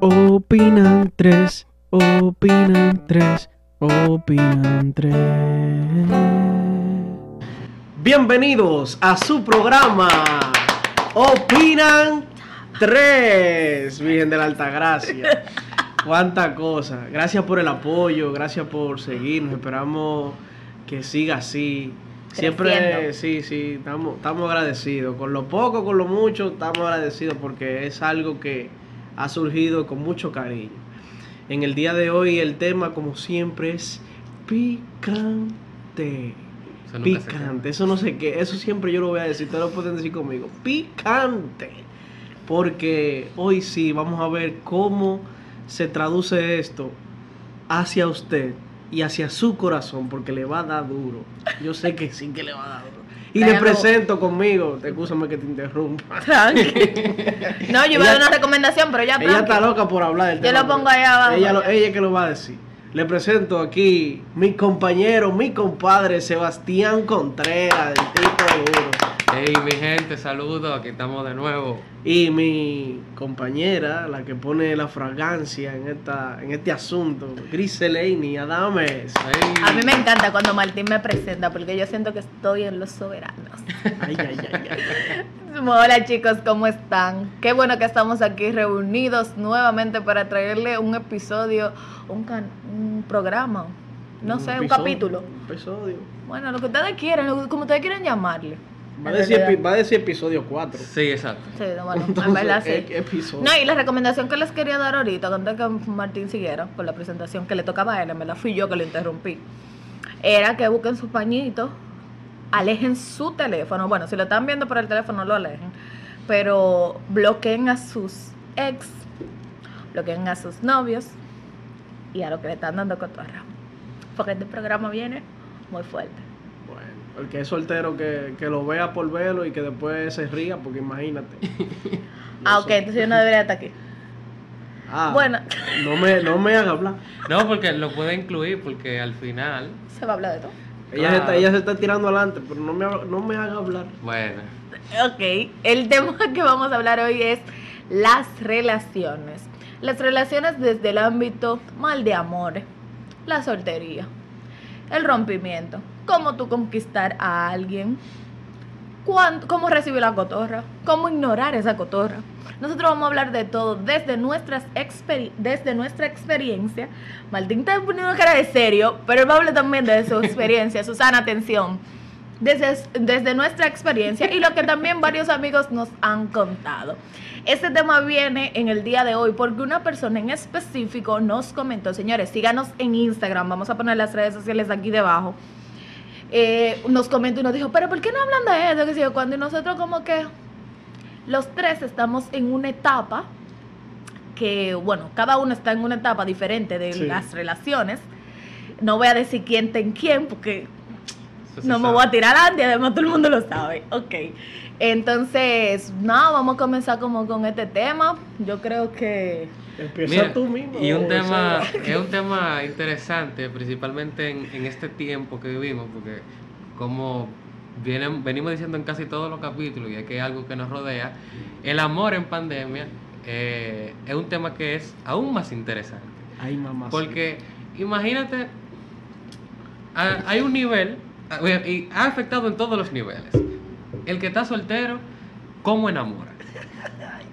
Opinan tres, opinan tres, opinan tres. Bienvenidos a su programa Opinan tres, Virgen de la Altagracia. Cuánta cosa. Gracias por el apoyo, gracias por seguirnos. Esperamos que siga así. Siempre, Creciendo. sí, sí, estamos, estamos agradecidos. Con lo poco, con lo mucho, estamos agradecidos porque es algo que ha surgido con mucho cariño. En el día de hoy el tema, como siempre, es picante. Eso Picante, eso no sé qué, eso siempre yo lo voy a decir, ustedes lo pueden decir conmigo. Picante. Porque hoy sí vamos a ver cómo se traduce esto hacia usted y hacia su corazón, porque le va a dar duro. Yo sé que sí que le va a dar duro. Y le presento conmigo, escúchame que te interrumpa. Tranqui. No, yo iba a dar una recomendación, pero ya Ella tranqui. está loca por hablar del Yo lo pongo ahí abajo. Ella, lo- ella que lo va a decir. Le presento aquí mi compañero, mi compadre Sebastián Contreras, del tipo duro. Hey, mi gente, saludos, aquí estamos de nuevo. Y mi compañera, la que pone la fragancia en esta en este asunto, Griselini Adames. Hey. A mí me encanta cuando Martín me presenta porque yo siento que estoy en los soberanos. Ay, ay, ay, ay. Hola chicos, ¿cómo están? Qué bueno que estamos aquí reunidos nuevamente para traerle un episodio, un, can- un programa, no Un sé, un capítulo. Un episodio. Bueno, lo que ustedes quieran, lo- como ustedes quieran llamarle. Va a, En decir, va a decir episodio 4. Sí, exacto. Sí, bueno, en Entonces, verdad sí. ¿qué- qué episodio? No, y la recomendación que les quería dar ahorita, antes que Martín siguiera con la presentación que le tocaba a él, en verdad fui yo que lo interrumpí, era que busquen su pañito, alejen su teléfono. Bueno, si lo están viendo por el teléfono, lo alejen. Pero bloqueen a sus ex, bloqueen a sus novios y a lo que le están dando cotorra. Porque este programa viene muy fuerte. Bueno, el que es soltero que, que lo vea por verlo y que después se ría, porque imagínate. Ah, ok, soy- entonces yo no debería estar aquí. Ah, Bueno. No me, no me haga hablar. No, porque lo puede incluir, porque al final, Se va a hablar de todo. Ella, se está, ella se está tirando adelante, pero no me, haga- no me haga hablar. bueno, Ok, el tema que vamos a hablar hoy es las relaciones. Las relaciones desde el ámbito mal de amor, la soltería, el rompimiento, cómo tú conquistar a alguien, cómo recibir la cotorra, cómo ignorar esa cotorra. Nosotros vamos a hablar de todo desde, nuestras desde nuestra experiencia. Martín está poniendo cara de serio, pero él va a hablar también de su experiencia. Susana, atención desde, desde nuestra experiencia y lo que también varios amigos nos han contado. Este tema viene en el día de hoy porque una persona en específico nos comentó, señores, síganos en Instagram, vamos a poner las redes sociales aquí debajo. Eh, nos comentó y nos dijo, pero ¿por qué no hablan de eso? Que yo, cuando nosotros como que los tres estamos en una etapa que, bueno, cada uno está en una etapa diferente de Sí. las relaciones. No voy a decir quién está en quién porque no me voy a tirar adelante, además todo el mundo lo sabe. Ok. Entonces, nada, vamos a comenzar como con este tema. Yo creo que... Empieza Mira, tú mismo. y un o tema, sea, es un tema interesante, principalmente en, en este tiempo que vivimos, porque como vienen, venimos diciendo en casi todos los capítulos, y es que es algo que nos rodea, el amor en pandemia eh, es un tema que es aún más interesante. Ay, mamá. Porque imagínate, ha- hay un nivel, y ha afectado en todos los niveles. El que está soltero, ¿cómo enamora?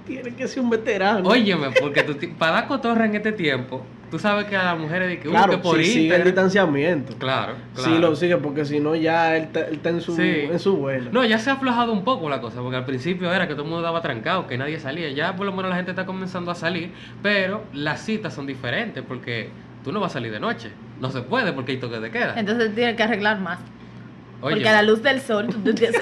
Tiene que ser un veterano. Óyeme, porque tú ti- para dar cotorra en este tiempo, tú sabes que a las mujeres de que, uy, claro, que por si sigue el distanciamiento. Claro, claro. Sí, lo sigue, porque si no, ya él está, él está en, su, Sí. en su vuelo. No, ya se ha aflojado un poco la cosa, porque al principio era que todo el mundo daba trancado, que nadie salía. Ya por lo menos la gente está comenzando a salir, pero las citas son diferentes, porque tú no vas a salir de noche. No se puede porque hay toque de queda. Entonces tiene que arreglar más. Oye, Porque a la luz del sol... tú- tú- tú- Eso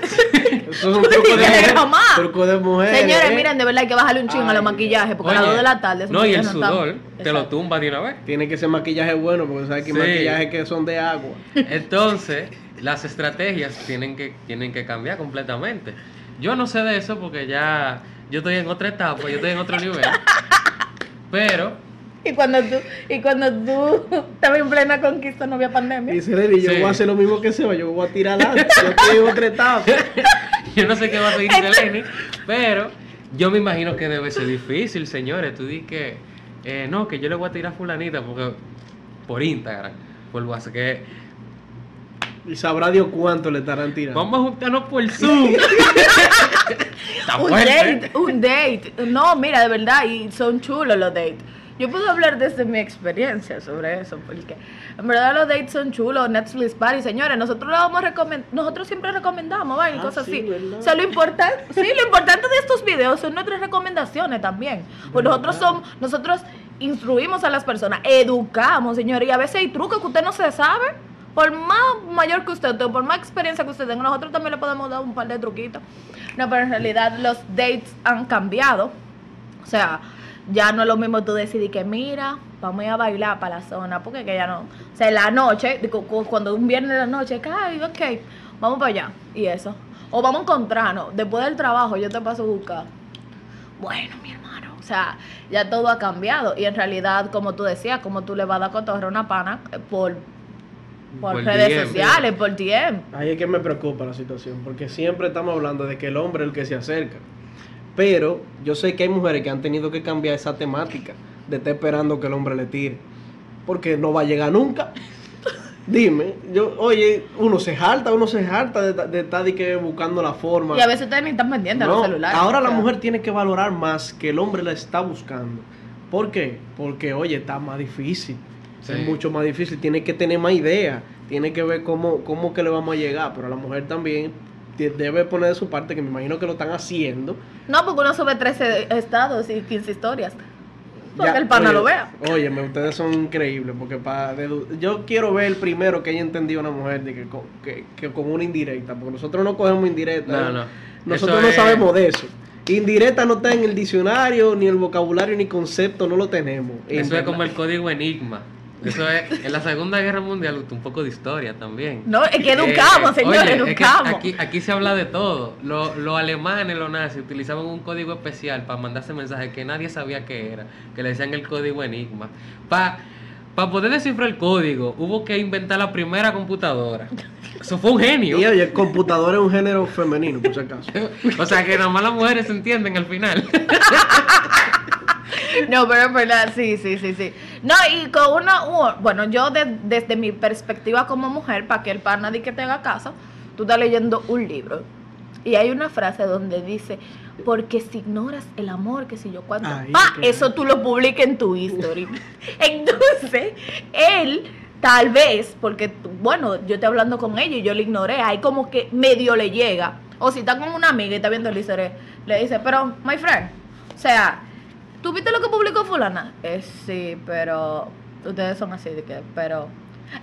es un truco de tienes que mujer. jamás. Truco de mujer. Señores, ¿eh? miren, de verdad hay que bajarle un chingo a los maquillajes, porque a las oye, 2 de la tarde... No, y el no sudor te lo tumba de una vez. Tiene que ser maquillaje bueno, porque sabes que hay Sí. maquillajes que son de agua. Entonces, las estrategias tienen que, tienen que cambiar completamente. Yo no sé de eso porque ya yo estoy en otra etapa, yo estoy en otro nivel. Pero, Y cuando tú, y cuando tú estabas en plena conquista no había pandemia. Y dice, Leli, yo Sí. voy a hacer lo mismo que Seba, yo voy a tirar adelante. Yo otra etapa. yo no sé qué va a seguir Seleni, pero yo me imagino que debe ser difícil, señores. Tú di que, eh, no, que yo le voy a tirar a fulanita porque por Instagram, por WhatsApp, que Y sabrá Dios cuánto le estarán tirando. vamos a juntarnos por Zoom. Un fuerte. date, un date. No, mira, de verdad, y son chulos los dates. Yo puedo hablar desde mi experiencia sobre eso, porque en verdad los dates son chulos, Netflix Party, señores, nosotros lo vamos a recomendar, nosotros siempre recomendamos, ¿vale? Ah, cosas sí, así. ¿verdad? O sea, lo importante, sí, lo importante de estos videos son nuestras recomendaciones también. Pues nosotros somos, nosotros instruimos a las personas, educamos, señores, y a veces hay trucos que usted no se sabe. Por más mayor que usted, o por más experiencia que usted tenga, nosotros también le podemos dar un par de truquitos. No, pero en realidad los dates han cambiado. O sea, ya no es lo mismo tú decidir que mira, vamos a ir a bailar para la zona, porque que ya no. O sea, en la noche, cuando un viernes de la noche, que, ay, ok, vamos para allá. Y eso. O vamos a encontrarnos. Después del trabajo, yo te paso a buscar. Bueno, mi hermano. O sea, ya todo ha cambiado. Y en realidad, como tú decías, como tú le vas a dar cotorre a una pana eh, por, por, Por redes DM. sociales, por DM. Ahí es que me preocupa la situación, porque siempre estamos hablando de que el hombre es el que se acerca. Pero yo sé que hay mujeres que han tenido que cambiar esa temática de estar esperando que el hombre le tire. Porque no va a llegar nunca. Dime, yo, oye, uno se harta, uno se harta de, de estar de que buscando la forma. Y a veces ni están pendientes a No, los celulares. ahora la sea. mujer tiene que valorar más que el hombre la está buscando. ¿Por qué? Porque, oye, está más difícil. Sí. Es mucho más difícil. Tiene que tener más idea. Tiene que ver cómo, cómo que le vamos a llegar. Pero la mujer también debe poner de su parte, que me imagino que lo están haciendo. No, porque uno sube 13 estados y 15 historias. Para Ya, que el pana oye, lo vea. Óyeme, ustedes son increíbles. Porque para yo quiero ver el primero que haya entendido una mujer de que, con- que, que con una indirecta. Porque nosotros no cogemos indirecta. No, ¿eh? no. Nosotros Eso no es- sabemos de eso. Indirecta no está en el diccionario, ni el vocabulario, ni concepto, no lo tenemos. Eso es como el código Enigma. Eso es, en la Segunda Guerra Mundial, un poco de historia también. No, es que educamos, Eh, señores, oye, es que educamos. aquí, aquí se habla de todo. Lo- Los alemanes, los nazis, utilizaban un código especial para mandarse mensajes que nadie sabía qué era, que le decían el código Enigma. Para poder descifrar el código, hubo que inventar la primera computadora. Eso fue un genio. Y oye, el computador es un género femenino, por si acaso. O sea que nada más las mujeres se entienden al final. No, pero es verdad, sí, sí, sí, sí. No, y con una, bueno, yo de- desde mi perspectiva como mujer, para que el pan nadie que te haga caso, tú estás leyendo un libro. Y hay una frase donde dice, porque si ignoras el amor, que si yo cuánto, Ay, pa, eso tú lo publicas en tu history. Entonces, él, tal vez, porque, bueno, yo estoy hablando con ella y yo le ignoré, ahí como que medio le llega. O si está con una amiga y está viendo el history, le dice, pero, my friend, o sea, ¿Tú viste lo que publicó fulana? Eh, sí, pero ustedes son así de que, pero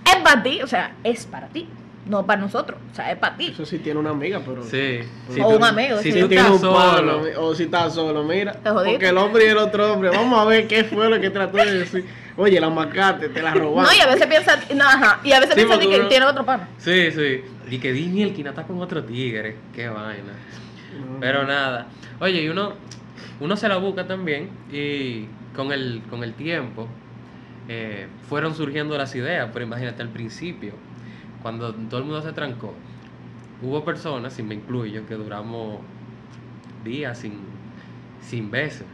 es para ti, o sea, es para ti, no para nosotros, o sea, es para ti. Eso sí tiene una amiga, pero. Sí. O un amigo, Si sí. tú estás solo. o si está solo, mira. Te. Porque el hombre y el otro hombre, vamos a ver qué fue lo que trató de decir. Oye, la macate, te la robaron. No, y a veces piensa, no, ajá, y a veces Sí, piensa que uno- tiene otro pana. Sí, sí. Y que Disney el está con otro tigre. Qué vaina. No. Pero nada. Oye, y uno, uno se la busca también y con el, con el tiempo eh, fueron surgiendo las ideas, pero imagínate al principio, cuando todo el mundo se trancó, hubo personas, y me incluyo, que duramos días sin, sin besos.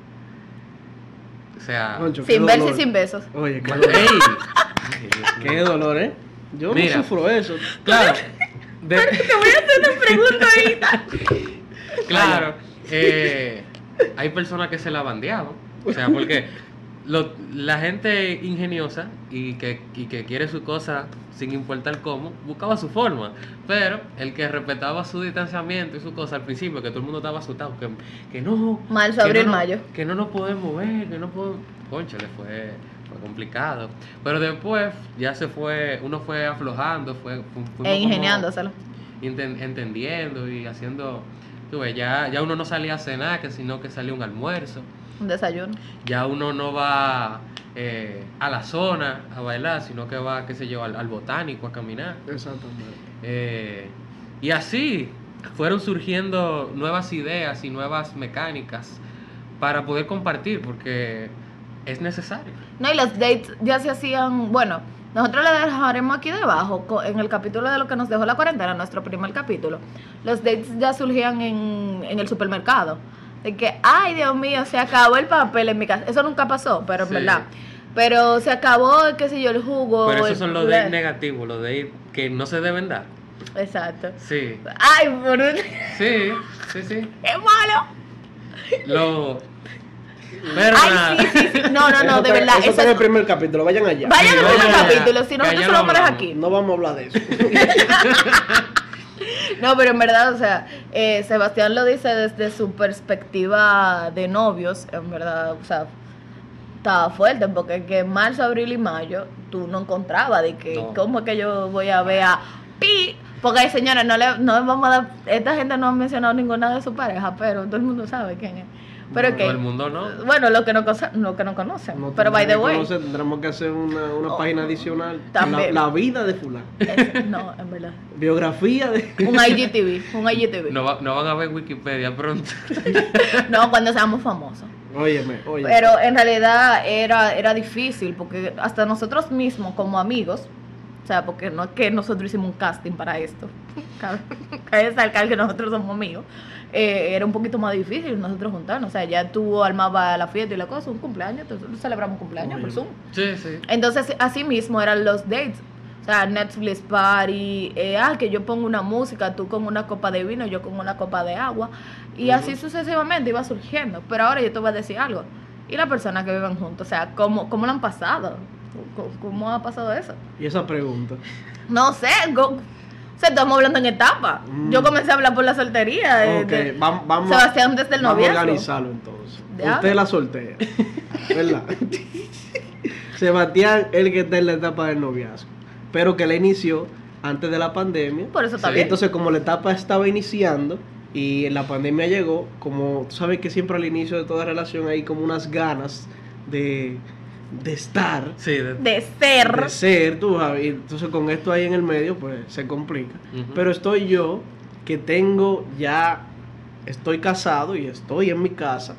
O sea... Sin verse y sin besos. Oye, qué dolor. Qué dolor, ¿eh? Yo Mira. no sufro eso. Claro. de- Te voy a hacer una pregunta ahorita. Claro, eh, hay personas que se la bandeaban. O sea, porque lo- la gente ingeniosa y que, y que quiere su cosa sin importar cómo, buscaba su forma. Pero el que respetaba su distanciamiento y su cosa al principio, que todo el mundo estaba asustado, que, que no. Marzo, abril, no, mayo. Que no nos podemos ver, que no podemos. Concha, le fue, fue complicado. Pero después ya se fue, uno fue aflojando, fue. fu- fuimos E ingeniándoselo. entendiendo y haciendo tú ves, ya, ya uno no salía a cenar que sino que salía un almuerzo Un desayuno. ya uno no va eh, a la zona a bailar sino que va qué sé yo al, al botánico a caminar Exactamente. Eh, y así fueron surgiendo nuevas ideas y nuevas mecánicas para poder compartir porque es necesario No, y los dates ya se hacían, bueno, nosotros le dejaremos aquí debajo, en el capítulo de lo que nos dejó la cuarentena, nuestro primer capítulo, los dates ya surgían en, en el supermercado. De que, ay, Dios mío, se acabó el papel en mi casa. Eso nunca pasó, pero en Sí. verdad. Pero se acabó, qué sé yo, el jugo. Pero esos son los dates negativos, los dates que no se deben dar. Exacto. Sí, Ay, por un... sí, sí, sí. ¡Es malo! Lo... Ay, sí, sí, sí. No, no, no, Eso de verdad. Eso Eso está en el primer capítulo, vayan allá. Vayan al primer capítulo, si que nosotros se lo hablamos. aquí. No vamos a hablar de eso. No, pero en verdad, o sea, eh, Sebastián lo dice desde su perspectiva de novios, en verdad, o sea, estaba fuerte, porque que en marzo, abril y mayo tú no encontrabas de que, No. ¿cómo es que yo voy a ver a Pi? Porque, señores, no le, no vamos a dar, esta gente no ha mencionado ninguna de su pareja, pero todo el mundo sabe quién es. Pero Todo que, el mundo no. bueno, lo que no, cosa- lo que no conocen, No pero by the tendremos que way, conocer, tendremos que hacer una, una Oh, página adicional. también. La, la vida de fulano. no, en verdad, Biografía de... un IGTV, un IGTV. No, va- no van a ver Wikipedia pronto. no, cuando seamos famosos. Óyeme, oye. Pero en realidad era, era difícil porque hasta nosotros mismos como amigos, o sea, porque no es que nosotros hicimos un casting para esto, cabe destacar que nosotros somos amigos, eh, era un poquito más difícil nosotros juntarnos, o sea, ya tú armabas la fiesta y la cosa, un cumpleaños, entonces celebramos un cumpleaños por. Zoom. Sí, sí. Entonces, así mismo eran los dates. O sea, Netflix party, eh, ah, que yo pongo una música, tú con una copa de vino, yo con una copa de agua. Y así sucesivamente iba surgiendo. Pero ahora yo te voy a decir algo. Y las personas que viven juntos, o sea, ¿cómo, cómo lo han pasado? ¿Cómo, ha pasado eso? Y esa pregunta. No sé, go- o sea, estamos hablando en etapa. Mm. Yo comencé a hablar por la soltería. eh, Ok, de- vam- vamos, Sebastián desde el vamos a noviazgo. organizarlo entonces. Ya. Usted la soltera, ¿verdad? Sebastián, el que está en la etapa del noviazgo, pero que la inició antes de la pandemia. Por eso está Sí. bien. Entonces, como la etapa estaba iniciando y la pandemia llegó, como tú sabes que siempre al inicio de toda relación hay como unas ganas de, de estar, Sí, de- de ser. de ser, tú sabes, entonces con esto ahí en el medio, pues se complica. Pero estoy yo, que tengo ya, estoy casado y estoy en mi casa.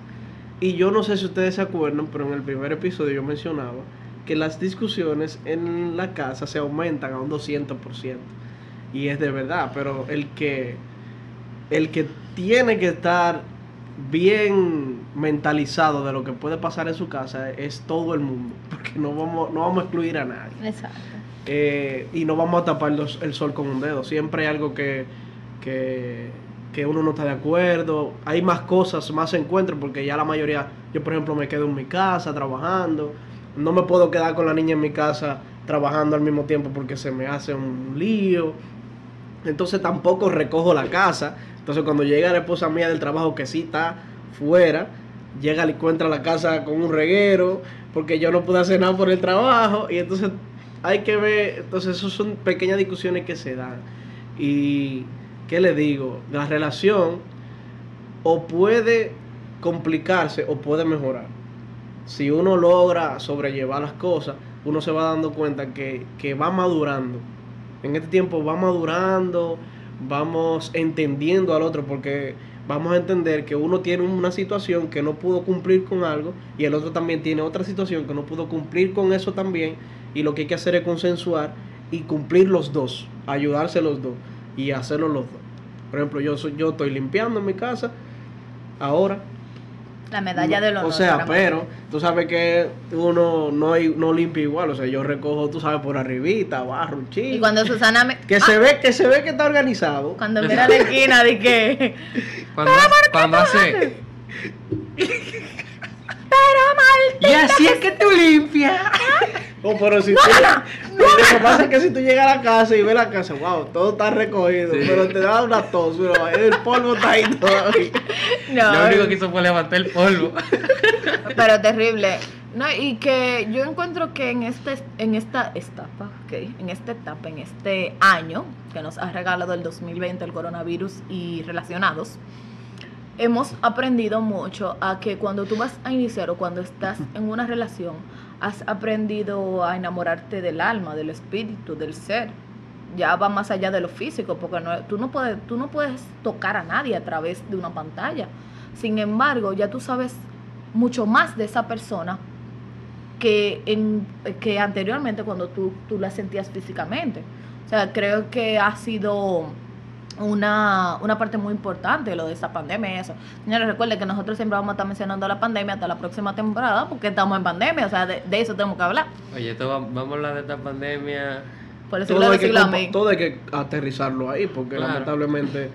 Y yo no sé si ustedes se acuerdan, pero en el primer episodio yo mencionaba que las discusiones en la casa se aumentan a un 200%. Y es de verdad, pero el que, el que tiene que estar bien mentalizado de lo que puede pasar en su casa es todo el mundo, porque no vamos, no vamos a excluir a nadie. Exacto. Eh, y no vamos a tapar los- el sol con un dedo. Siempre hay algo que, que, que uno no está de acuerdo. Hay más cosas, más encuentros, porque ya la mayoría, yo por ejemplo me quedo en mi casa trabajando. No me puedo quedar con la niña en mi casa trabajando al mismo tiempo porque se me hace un lío. Entonces tampoco recojo la casa. Entonces cuando llega la esposa mía del trabajo que sí está fuera, llega y encuentra la casa con un reguero porque yo no pude hacer nada por el trabajo y entonces hay que ver, entonces esas son pequeñas discusiones que se dan. Y ¿qué le digo? La relación o puede complicarse o puede mejorar. Si uno logra sobrellevar las cosas, uno se va dando cuenta que, que va madurando. En este tiempo va madurando, vamos entendiendo al otro, porque vamos a entender que uno tiene una situación que no pudo cumplir con algo y el otro también tiene otra situación que no pudo cumplir con eso también. Y lo que hay que hacer es consensuar y cumplir los dos, ayudarse los dos y hacerlo los dos. Por ejemplo, yo, soy, yo estoy limpiando mi casa ahora La medalla del honor. o sea, pero tú sabes que uno no, no limpia igual. O sea, yo recojo, tú sabes, por arribita, barro un chico. Y cuando Susana me... Que Ah, se ve, que se ve que está organizado. Cuando mira la esquina de que... Cuando, cuando hace. Pero Y así es que tú limpias. Oh, pero si tú, lo que pasa es que si tú llegas a la casa y ves la casa, wow, todo está recogido, Sí. pero te da una tos, pero el polvo está ahí todavía. No, Lo único que hizo fue levantar el polvo. pero terrible. No, y que yo encuentro que en este en esta etapa, ok, en esta etapa, en este año que nos ha regalado el 2020 el coronavirus y relacionados, hemos aprendido mucho a que cuando tú vas a iniciar o cuando estás en una relación, has aprendido a enamorarte del alma, del espíritu, del ser. Ya va más allá de lo físico, porque no, tú, no puedes, tú no puedes tocar a nadie a través de una pantalla. Sin embargo, ya tú sabes mucho más de esa persona que, en, que anteriormente cuando tú, tú la sentías físicamente. O sea, creo que ha sido una, una parte muy importante lo de esta pandemia y eso. Señores, recuerden que nosotros siempre vamos a estar mencionando la pandemia hasta la próxima temporada porque estamos en pandemia, o sea, de, de eso tenemos que hablar. Oye, esto va- vamos a hablar de esta pandemia. Por eso Todo hay, que, todo hay que aterrizarlo ahí, porque Claro. lamentablemente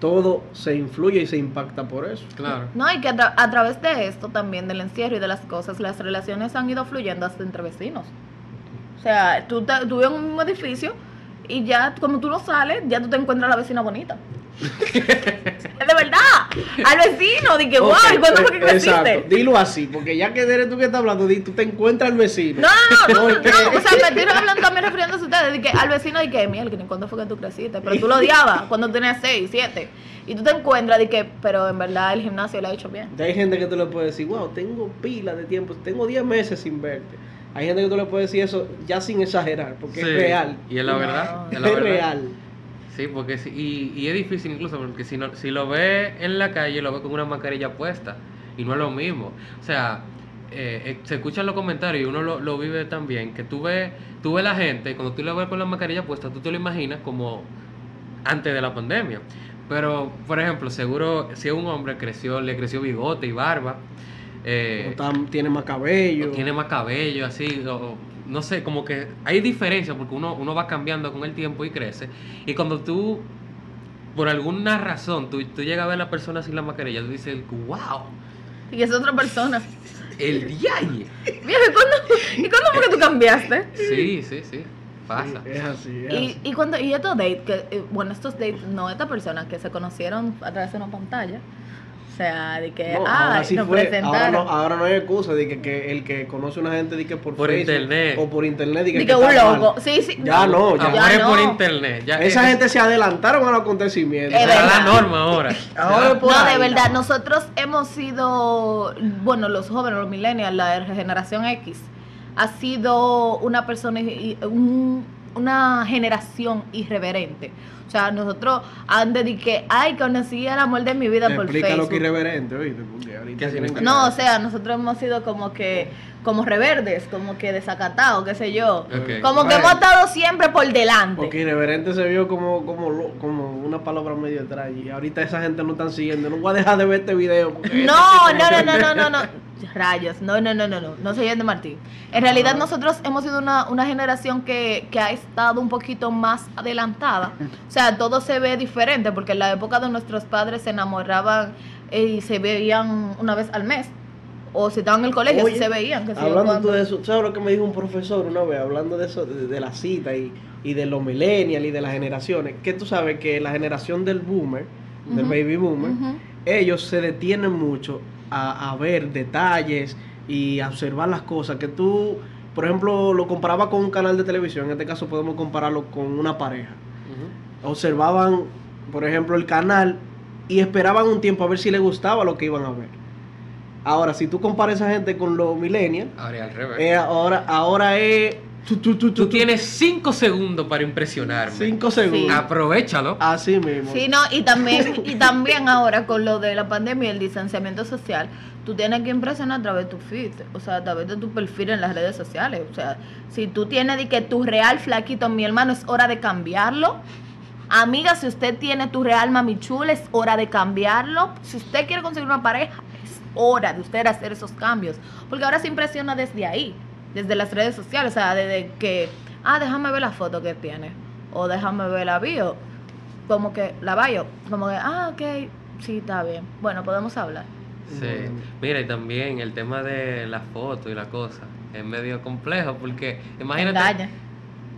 todo se influye y se impacta por eso. Claro. No, y que a, tra- a través de esto también, del encierro y de las cosas, las relaciones han ido fluyendo hasta entre vecinos. O sea, tú, te- tú vives en un mismo edificio y ya, como tú no sales, ya tú te encuentras a la vecina bonita. es de verdad. Al vecino, que, wow, Ok, ¿y cuándo fue que eh, creciste? Dilo así, porque ya que eres tú que estás hablando, di, tú te encuentras al vecino. No, no, no, no, o sea, me estoy hablando también refiriéndose a ustedes, de que al vecino de que, miel, ¿cuándo fue que tú creciste? Pero tú lo odiabas cuando tenías 6, 7. Y tú te encuentras de que, pero en verdad el gimnasio le ha hecho bien. Hay gente que tú le puedes decir, wow, tengo pila de tiempo, tengo 10 meses sin verte. Hay gente que tú le puedes decir eso ya sin exagerar, porque Sí, es real. Y es la No. verdad. Es Es la verdad. real. Sí, porque sí, y, y es difícil incluso porque si no, si lo ve en la calle, lo ve con una mascarilla puesta y no es lo mismo. O sea, eh, eh, se escuchan los comentarios y uno lo, lo vive también, que tú ves, tú ves la gente, y cuando tú lo ves con la mascarilla puesta, tú te lo imaginas como antes de la pandemia. Pero, por ejemplo, seguro si es un hombre creció, le creció bigote y barba, eh, O está- tiene más cabello. o tiene más cabello, así, o- no sé, como que hay diferencia porque uno, uno va cambiando con el tiempo y crece. Y cuando tú, por alguna razón, tú, tú llegas a ver a la persona sin la mascarilla, tú dices, wow, Y es otra persona. el dialle. Viejo, ¿y cuándo, ¿y cuándo fue que tú cambiaste? Sí, sí, sí, pasa. Sí, es así, es Y, así. y cuando y estos dates, que, eh, bueno, estos dates, no estas personas que se conocieron a través de una pantalla. O sea, de que, No, ah, ahora sí nos fue. Ahora no, ahora no hay excusa de que, que el que conoce una gente de que por, Por Facebook internet. o por internet de que, De que que un está mal. loco. Sí, sí. Ya no, ya. Amores no. por internet. Ya, Esa gente se adelantaron a los acontecimientos. Es la norma ahora. Ahora Ya. no, ahí, de verdad, no. nosotros hemos sido, bueno, los jóvenes, los millennials, la generación X, ha sido una persona, un- una generación irreverente. O sea, nosotros han dediqué, ay, conocí el amor de mi vida por Explica lo Facebook. que irreverente, oíste, porque ahorita ¿Qué quieren significa? que- No, o sea, nosotros hemos sido como que, como reverdes, como que desacatados, qué sé yo. Como que hemos estado siempre por delante. Porque irreverente se vio como, como, como una palabra medio extraña. Y ahorita esa gente no están siguiendo. No voy a dejar de ver este video. este No, no, no, de- no, no, no, no. Rayos, no, no, no, no, no, no se de Martín. En realidad nosotros hemos sido una, una generación que, que ha estado un poquito más adelantada. O sea, todo se ve diferente porque en la época de nuestros padres se enamoraban eh, y se veían una vez al mes. O si estaban en el colegio, sí Oye, se veían. Que Hablando de eso, ¿sabes lo que me dijo un profesor una vez? Hablando de eso, de, de la cita y, y de los millennials y de las generaciones. Que tú sabes que la generación del boomer, del baby boomer, ellos se detienen mucho a, a ver detalles y a observar las cosas que tú, por ejemplo, lo comparaba con un canal de televisión, en este caso podemos compararlo con una pareja. Observaban, por ejemplo, el canal y esperaban un tiempo a ver si les gustaba lo que iban a ver. Ahora, si tú comparas a esa gente con los millennials, Ahora es al revés. eh, ahora, ahora es... Tú, tú, tú, Tú tú- tienes cinco segundos para impresionarme. cinco segundos. Aprovechalo. Así mismo. Sí, no, y también, y también ahora con lo de la pandemia y el distanciamiento social, tú tienes que impresionar a través de tu feed, o sea, a través de tu perfil en las redes sociales. O sea, si tú tienes de que tu real flaquito, mi hermano, es hora de cambiarlo. Amiga, si usted tiene tu real mami chula, es hora de cambiarlo. Si usted quiere conseguir una pareja, es hora de usted hacer esos cambios. Porque ahora se impresiona desde ahí, desde las redes sociales, o sea, desde que, ah, déjame ver la foto que tiene, o déjame ver la bio como que la bio, como que, ah, ok, sí, está bien. Bueno, podemos hablar. Sí. Mira, y también el tema de la foto y la cosa es medio complejo porque imagínate, Engaña.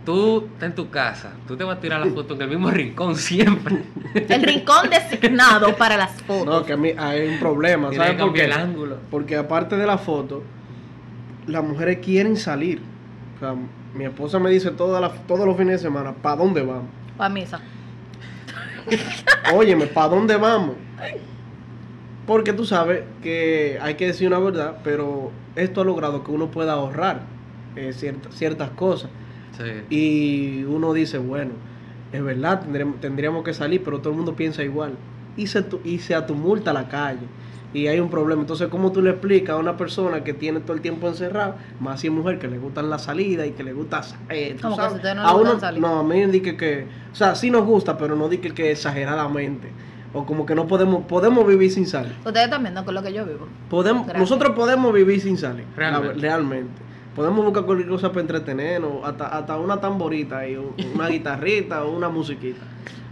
Tú estás en tu casa, tú te vas a tirar la foto en el mismo rincón siempre. El rincón designado para las fotos. No, que a mí hay un problema, Tienes ¿sabes que por qué? cambiar el ángulo. Porque aparte de la foto, las mujeres quieren salir. O sea, mi esposa me dice todas las- todos los fines de semana, ¿para dónde vamos? Pa' misa. Óyeme, ¿para dónde vamos? Porque tú sabes que hay que decir una verdad, pero esto ha logrado que uno pueda ahorrar eh, cierta- ciertas cosas. Sí. Y uno dice, bueno, es verdad, tendremos, tendríamos que salir, pero todo el mundo piensa igual. y se, tu- y se atumulta la calle. Y hay un problema. Entonces, ¿cómo tú le explicas a una persona que tiene todo el tiempo encerrado, más si es mujer que le gustan las salidas y que le gusta... eh, tú Como que sabes, ustedes no a uno- salir. No, a mí dije que... O sea, sí nos gusta, pero no dije que exageradamente. O como que no podemos... Podemos vivir sin salir. Ustedes también no con lo que yo vivo. Podemos, Gracias. nosotros podemos vivir sin salir. la- Realmente. realmente. Podemos buscar cualquier cosa para entretenernos, hasta, hasta una tamborita y un- una guitarrita o una musiquita.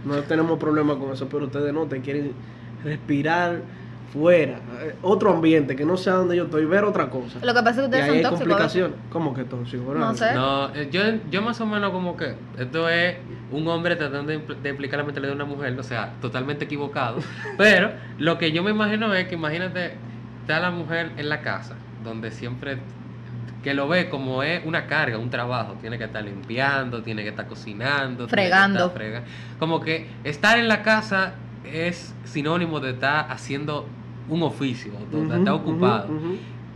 No tenemos problema con eso, pero ustedes no, te quieren respirar fuera, eh, otro ambiente que no sea donde yo estoy, ver otra cosa. Lo que pasa es que y ustedes ahí son hay tóxicos. complicaciones. ¿Cómo que tóxico? No sé. No, eh, yo, yo más o menos como que esto es un hombre tratando de, de explicar la mentalidad de una mujer, o sea, totalmente equivocado. Pero lo que yo me imagino es que imagínate, está la mujer en la casa, donde siempre que lo ve como es una carga, un trabajo, tiene que estar limpiando, tiene que estar cocinando, que Fregando. estar frega- Como que estar en la casa es sinónimo de estar haciendo un oficio, de estar ocupado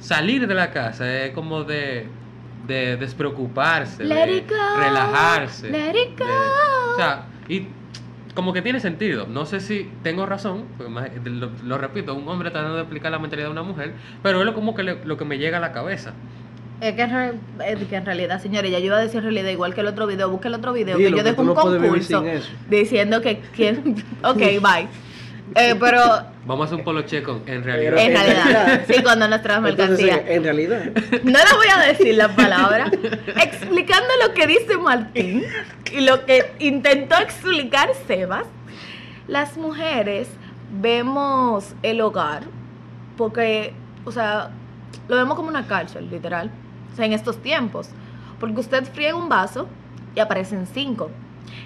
salir de la casa es como de, de despreocuparse, Let de it go, relajarse. let it de- go. o sea, y como que tiene sentido. No sé si tengo razón, más- lo, lo repito, un hombre tratando de explicar la mentalidad de una mujer, pero es lo, como que le- lo que me llega a la cabeza. Es que, en re- es que en realidad, señores, ya yo iba a decir en realidad igual que el otro video, busque el otro video, Dilo, que yo dejo un no concurso diciendo que quién... Ok, bye. Eh, pero Vamos a hacer un polo checo en realidad. Pero- en realidad, sí, cuando nuestras mercancías... en realidad, No le voy a decir la palabra. Explicando lo que dice Martín y lo que intentó explicar Sebas, las mujeres vemos el hogar porque, o sea, lo vemos como una cárcel, literal. Sea, en estos tiempos. Porque usted friega un vaso y aparecen cinco.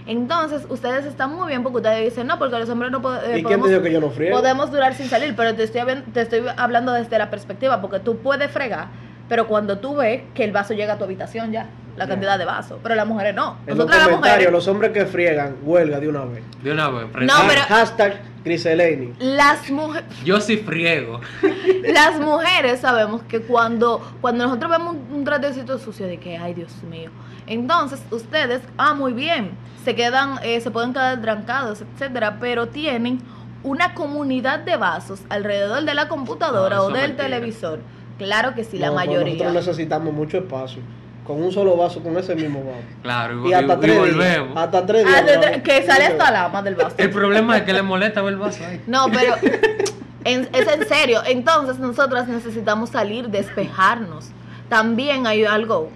Entonces, ustedes están muy bien porque ustedes dicen, no, porque los hombres no pod- eh, ¿y quién te podemos dijo que yo no friego? podemos durar sin salir, pero te estoy, te estoy hablando desde la perspectiva, porque tú puedes fregar, pero cuando tú ves que el vaso llega a tu habitación ya, la cantidad de vasos, pero las mujeres no. En los comentarios, mujeres, los hombres que friegan, huelga de una vez. De una vez. No, pero- Hashtag Griseleni. las, mujeres Yo sí friego. las mujeres sabemos que cuando, cuando nosotros vemos un, un tratecito sucio de que, ay Dios mío, entonces ustedes, ah, muy bien, se quedan, eh, se pueden quedar trancados, etcétera, pero tienen una comunidad de vasos alrededor de la computadora No, o del mentira. televisor. Claro que sí, la No, mayoría. Nosotros necesitamos mucho espacio. Con un solo vaso, con ese mismo vaso. Claro, y, Y hasta y- y tres días. Hasta tres Ah, días. de- que sale hasta la ama del vaso. El problema es que le molesta ver el vaso ahí. No, pero en- es en serio. Entonces nosotras necesitamos salir, despejarnos. También hay algo,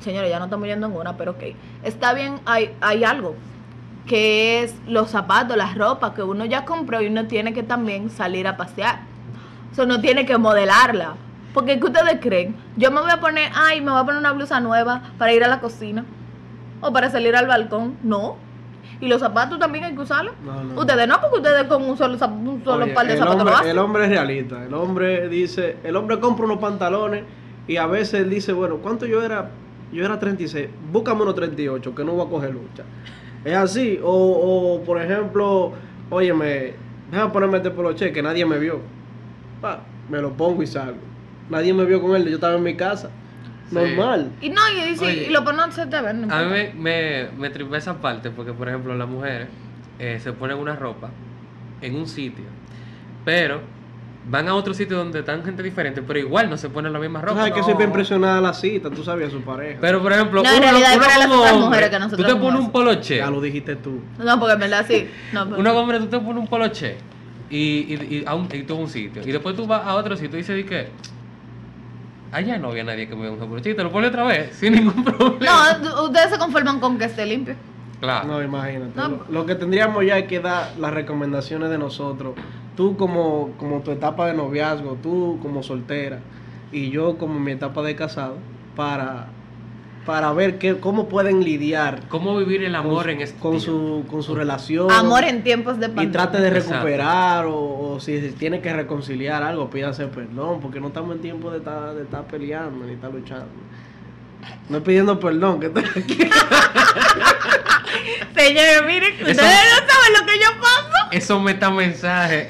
señores, ya no estamos yendo en una, pero ok. Está bien, hay, hay algo que es los zapatos, las ropas que uno ya compró y uno tiene que también salir a pasear. O sea, uno tiene que modelarla. Porque ¿qué ustedes creen? Yo me voy a poner, ay, me voy a poner una blusa nueva para ir a la cocina o para salir al balcón. No. Y los zapatos también hay que usarlos. No, no. Ustedes no, porque ustedes con un solo, un solo Oye, par de zapatos hombre, lo hacen. el hombre es realista. El hombre dice, el hombre compra unos pantalones y a veces él dice, bueno, ¿cuánto yo era? Yo era 36, búscame unos 38, que no voy a coger lucha. Es así. O, o por ejemplo, óyeme, déjame ponerme este poloche que nadie me vio. Pa, me lo pongo y salgo. Nadie me vio con él, yo estaba en mi casa. Sí. Normal. Y no, y, dice, Oye. y lo ponen se te ven. no A mí me, me, me tripa esa parte porque, por ejemplo, las mujeres eh, se ponen una ropa en un sitio, pero van a otro sitio donde están gente diferente, pero igual no se ponen la misma Tú ropa. sabes que no. siempre impresionada la cita, tú sabías a su pareja. Pero, por ejemplo, No, en realidad es para las como otras hombre, mujeres que nosotros Tú te pones un poloche. ya lo dijiste tú. No, porque en verdad sí. No, pero- Uno hombre, tú te pones un poloche y, y, y, a un, y tú a un sitio. Y después tú vas a otro sitio y dices, di que allá no había nadie que me vea un poloche. Y te lo pone otra vez, sin ningún problema. no, ustedes se conforman con que esté limpio. claro. No, imagínate. No. Lo, lo que tendríamos ya es que dar las recomendaciones de nosotros. Tú como, como tu etapa de noviazgo, tú como soltera y yo como mi etapa de casado, para, para ver qué, cómo pueden lidiar ¿Cómo vivir el amor con, en este con tiempo? su, con su relación. Amor en tiempos de y pandemia. trate de recuperar o, o si tiene que reconciliar algo, pídase perdón, porque no estamos en tiempo de estar, de estar peleando ni estar luchando. No es pidiendo perdón, que estoy aquí. Señores, miren, Eso- ustedes no saben lo que yo paso. Esos metamensajes.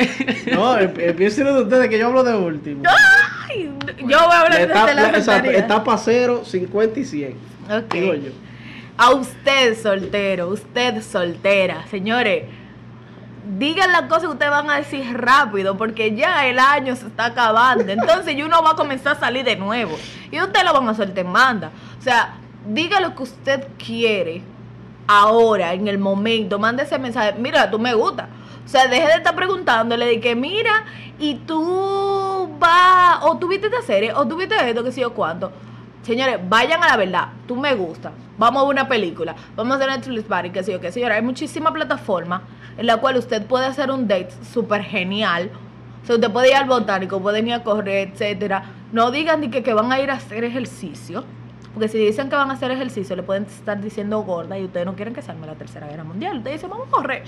No, em- empiecen de ustedes que yo hablo de último. Ay, yo voy a hablar La desde etapa, la la- exacto, etapa 0, 50 y 100. Ok. Digo yo. A usted soltero, usted soltera, señores, digan las cosas que ustedes van a decir rápido, porque ya el año se está acabando. Entonces, y uno va a comenzar a salir de nuevo. Y ustedes lo van a soltar en manda. O sea, diga lo que usted quiere ahora, en el momento. Mande ese mensaje. Mira, tú me gusta. O sea, deje de estar preguntándole de que, mira, y tú vas, o tú viste esta serie, o tú viste esto, que sé yo cuánto. Señores, vayan a la verdad. Tú me gusta. Vamos a una película. Vamos a hacer Netflix Party, que sé yo, que señora. Hay muchísimas plataformas en la cual usted puede hacer un date súper genial. O sea, usted puede ir al botánico, pueden ir a correr, etcétera. No digan ni que, que van a ir a hacer ejercicio. Porque si dicen que van a hacer ejercicio, le pueden estar diciendo gorda y ustedes no quieren que se arme la tercera guerra mundial. Ustedes dicen, vamos a correr.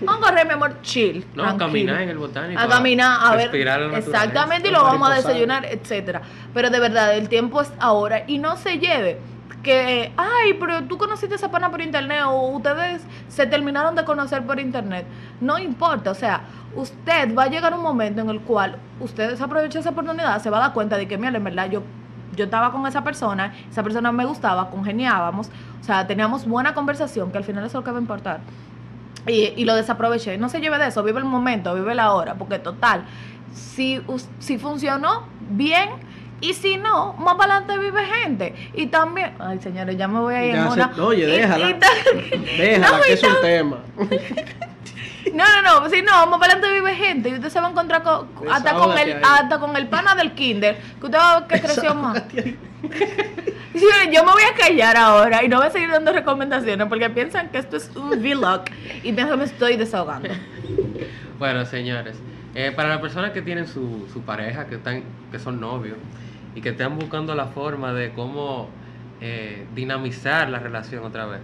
Vamos a correr, mi amor, chill. No, tranquilo. caminar en el botánico. A caminar, a ver. respirar la naturaleza. Exactamente, y lo vamos a desayunar, etcétera. Pero de verdad, el tiempo es ahora y no se lleve que, ay, pero tú conociste a esa pana por internet o ustedes se terminaron de conocer por internet. No importa, o sea, usted va a llegar un momento en el cual usted desaprovecha esa oportunidad, se va a dar cuenta de que, mira, en verdad yo yo estaba con esa persona, esa persona me gustaba, congeniábamos, o sea, teníamos buena conversación, que al final eso es lo que va a importar. Y, y lo desaproveché. No se lleve de eso, vive el momento, vive la hora, porque total, si, si funcionó, bien. Y si no, más para adelante vive gente. Y también, ay señores, ya me voy a ir Ya en se- una. oye, y- déjala. y Déjala, No, que es un tema. No, no, no, si no, más para adelante vive gente. Y usted se va a encontrar con, hasta, con el, hasta con el pana del kinder, que usted va a ver que creció más. Señores, yo me voy a callar ahora y no voy a seguir dando recomendaciones porque piensan que esto es un vlog y piensan que me estoy desahogando. Bueno, señores, eh, para las personas que tienen su, su pareja, que están, que son novios y que están buscando la forma de cómo eh, dinamizar la relación otra vez,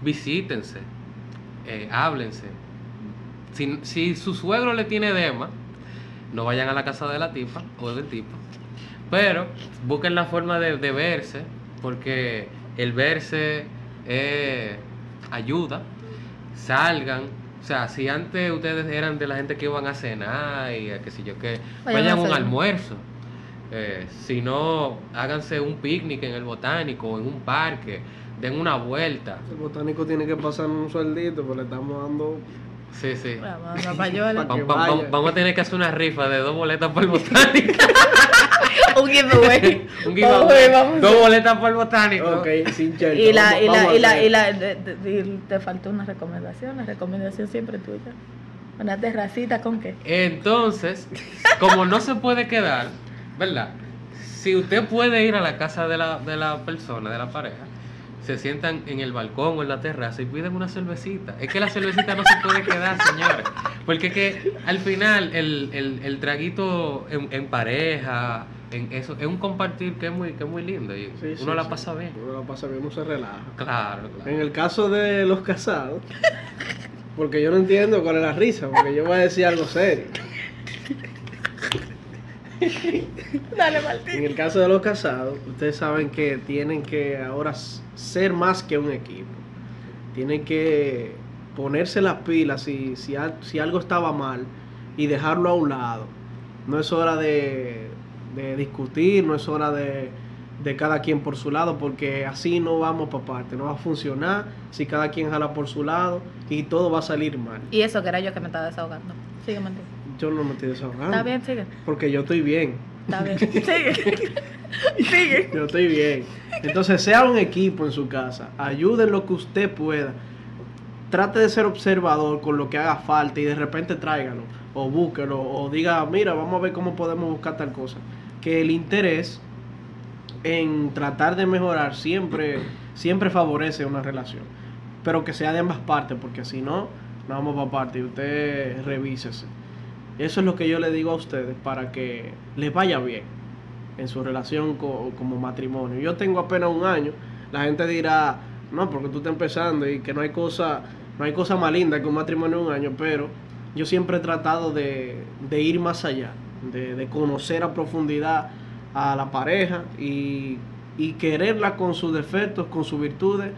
visítense, eh, háblense. Si, si su suegro le tiene edema, no vayan a la casa de la tipa o del tipo, pero busquen la forma de, de verse, porque el verse eh, ayuda, salgan. O sea, si antes ustedes eran de la gente que iban a cenar y a qué sé yo qué, Vayan vayan a un almuerzo. Eh, si no, háganse un picnic en el botánico o en un parque, den una vuelta. El botánico tiene que pasar un sueldito, pues le estamos dando. Sí, sí. Vamos, a tener que hacer una rifa de dos boletas por el botánico. Un giveaway. un giveaway. vamos Dos boletas por el botánico. Ok, sin. Y la, y la, y la, y la, de- de- y te faltó una recomendación, la recomendación siempre tuya. Una terracita con qué? Entonces, como no se puede quedar, ¿verdad? Si usted puede ir a la casa de la, de la persona, de la pareja, se sientan en el balcón o en la terraza y piden una cervecita. Es que la cervecita no se puede quedar, señores. Porque es que al final el, el, el traguito en, en pareja, en eso, es un compartir que es muy, que es muy lindo y Sí, uno sí, la sí. pasa bien. Uno la pasa bien, uno se relaja. Claro, claro. En el caso de los casados, porque yo no entiendo cuál es la risa, porque yo voy a decir algo serio. Dale, Martín. En el caso de los casados, ustedes saben que tienen que ahora ser más que un equipo. Tienen que ponerse las pilas si, si, al- si algo estaba mal y dejarlo a un lado. No es hora de, de discutir, no es hora de, de cada quien por su lado, porque así no vamos para parte, no va a funcionar si cada quien jala por su lado y todo va a salir mal. Y eso que era yo que me estaba desahogando. Sigue, Martín. Yo no me estoy desahogando. Está bien, sigue. Porque yo estoy bien. Está bien. Sigue. Sigue. Yo estoy bien. Entonces, sea un equipo en su casa. Ayude lo que usted pueda. Trate de ser observador con lo que haga falta y de repente tráigalo. O búsquelo. O diga, mira, vamos a ver cómo podemos buscar tal cosa. Que el interés en tratar de mejorar siempre, siempre favorece una relación. Pero que sea de ambas partes, porque si no, no vamos para parte. Y usted revísese. Eso es lo que yo le digo a ustedes para que les vaya bien en su relación co- como matrimonio. Yo tengo apenas un año. La gente dirá, no, porque tú estás empezando y que no hay cosa, no hay cosa más linda que un matrimonio de un año, pero yo siempre he tratado de, de ir más allá, de, de conocer a profundidad a la pareja y, y quererla con sus defectos, con sus virtudes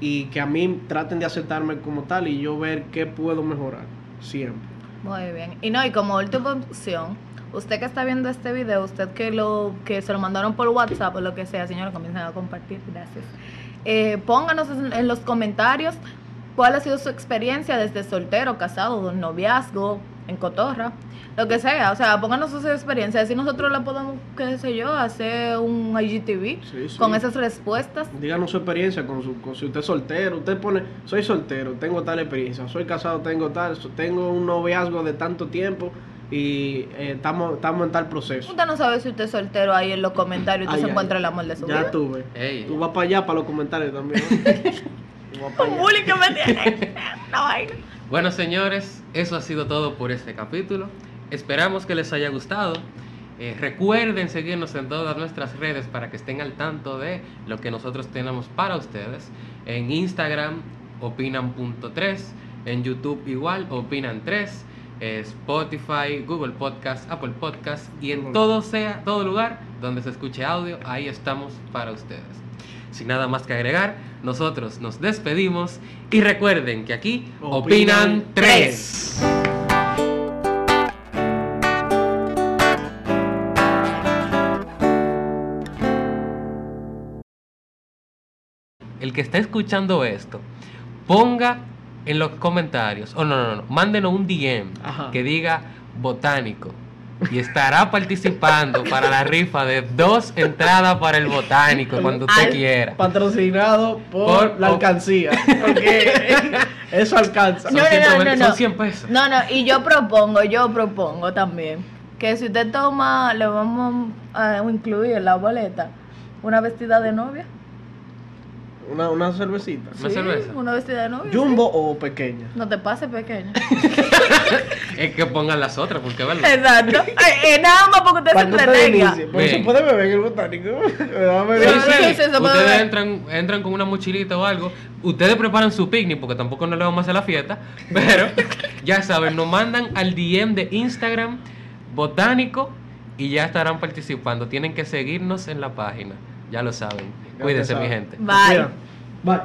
y que a mí traten de aceptarme como tal y yo ver qué puedo mejorar siempre. Muy bien. Y no, y como última opción, usted que está viendo este video, usted que lo que se lo mandaron por WhatsApp o lo que sea, señora, comiencen a compartir, gracias. Eh, pónganos en, los comentarios cuál ha sido su experiencia desde soltero, casado, noviazgo, en cotorra, lo que sea. O sea, pónganos sus experiencias. Así nosotros la podemos, qué sé yo, hacer un IGTV Sí, sí. con esas respuestas. Díganos su experiencia con su, con si usted es soltero, usted pone, soy soltero, tengo tal experiencia, soy casado, tengo tal, tengo un noviazgo de tanto tiempo y eh, estamos estamos en tal proceso. Usted no sabe si usted es soltero ahí en los comentarios, usted Ay, se ay, encuentra el amor de su Ya vida. tuve. Ey. Tú vas para allá para los comentarios también. ¿no? Tú vas para Un allá. bullying que me tiene. Una vaina. Bueno, señores, eso ha sido todo por este capítulo. Esperamos que les haya gustado. Eh, recuerden seguirnos en todas nuestras redes para que estén al tanto de lo que nosotros tenemos para ustedes. En Instagram, opinan.3. En YouTube igual, opinan3. eh, Spotify, Google Podcast, Apple Podcast y en todo sea, todo lugar donde se escuche audio, ahí estamos para ustedes. Sin nada más que agregar, nosotros nos despedimos y recuerden que aquí Opinan tres. El que está escuchando esto, ponga en los comentarios, o no, no, no, mándenos un DM Ajá. que diga botánico y estará participando para la rifa de dos entradas para el botánico cuando usted Al- quiera. Patrocinado por, Por- la alcancía. Porque eso alcanza. Son, No, no, no, 120 no, son no. 100 pesos. No, no, y yo propongo, yo propongo también que si usted toma, le vamos a incluir en la boleta una vestida de novia. Una, una cervecita. ¿Una cerveza? Una vestida de novia. ¿Jumbo o pequeña? No te pases pequeña. Es que pongan las otras, porque ¿verdad? Exacto. Eh, eh, nada más porque usted se que usted entretenga. Porque se puede beber en el botánico. Sí, se Ustedes entran, entran con una mochilita o algo. Ustedes preparan su picnic porque tampoco no le vamos a hacer la fiesta. Pero ya saben, nos mandan al DM de Instagram botánico y ya estarán participando. Tienen que seguirnos en la página. Ya lo saben. Cuídense, mi gente. Bye. Bye.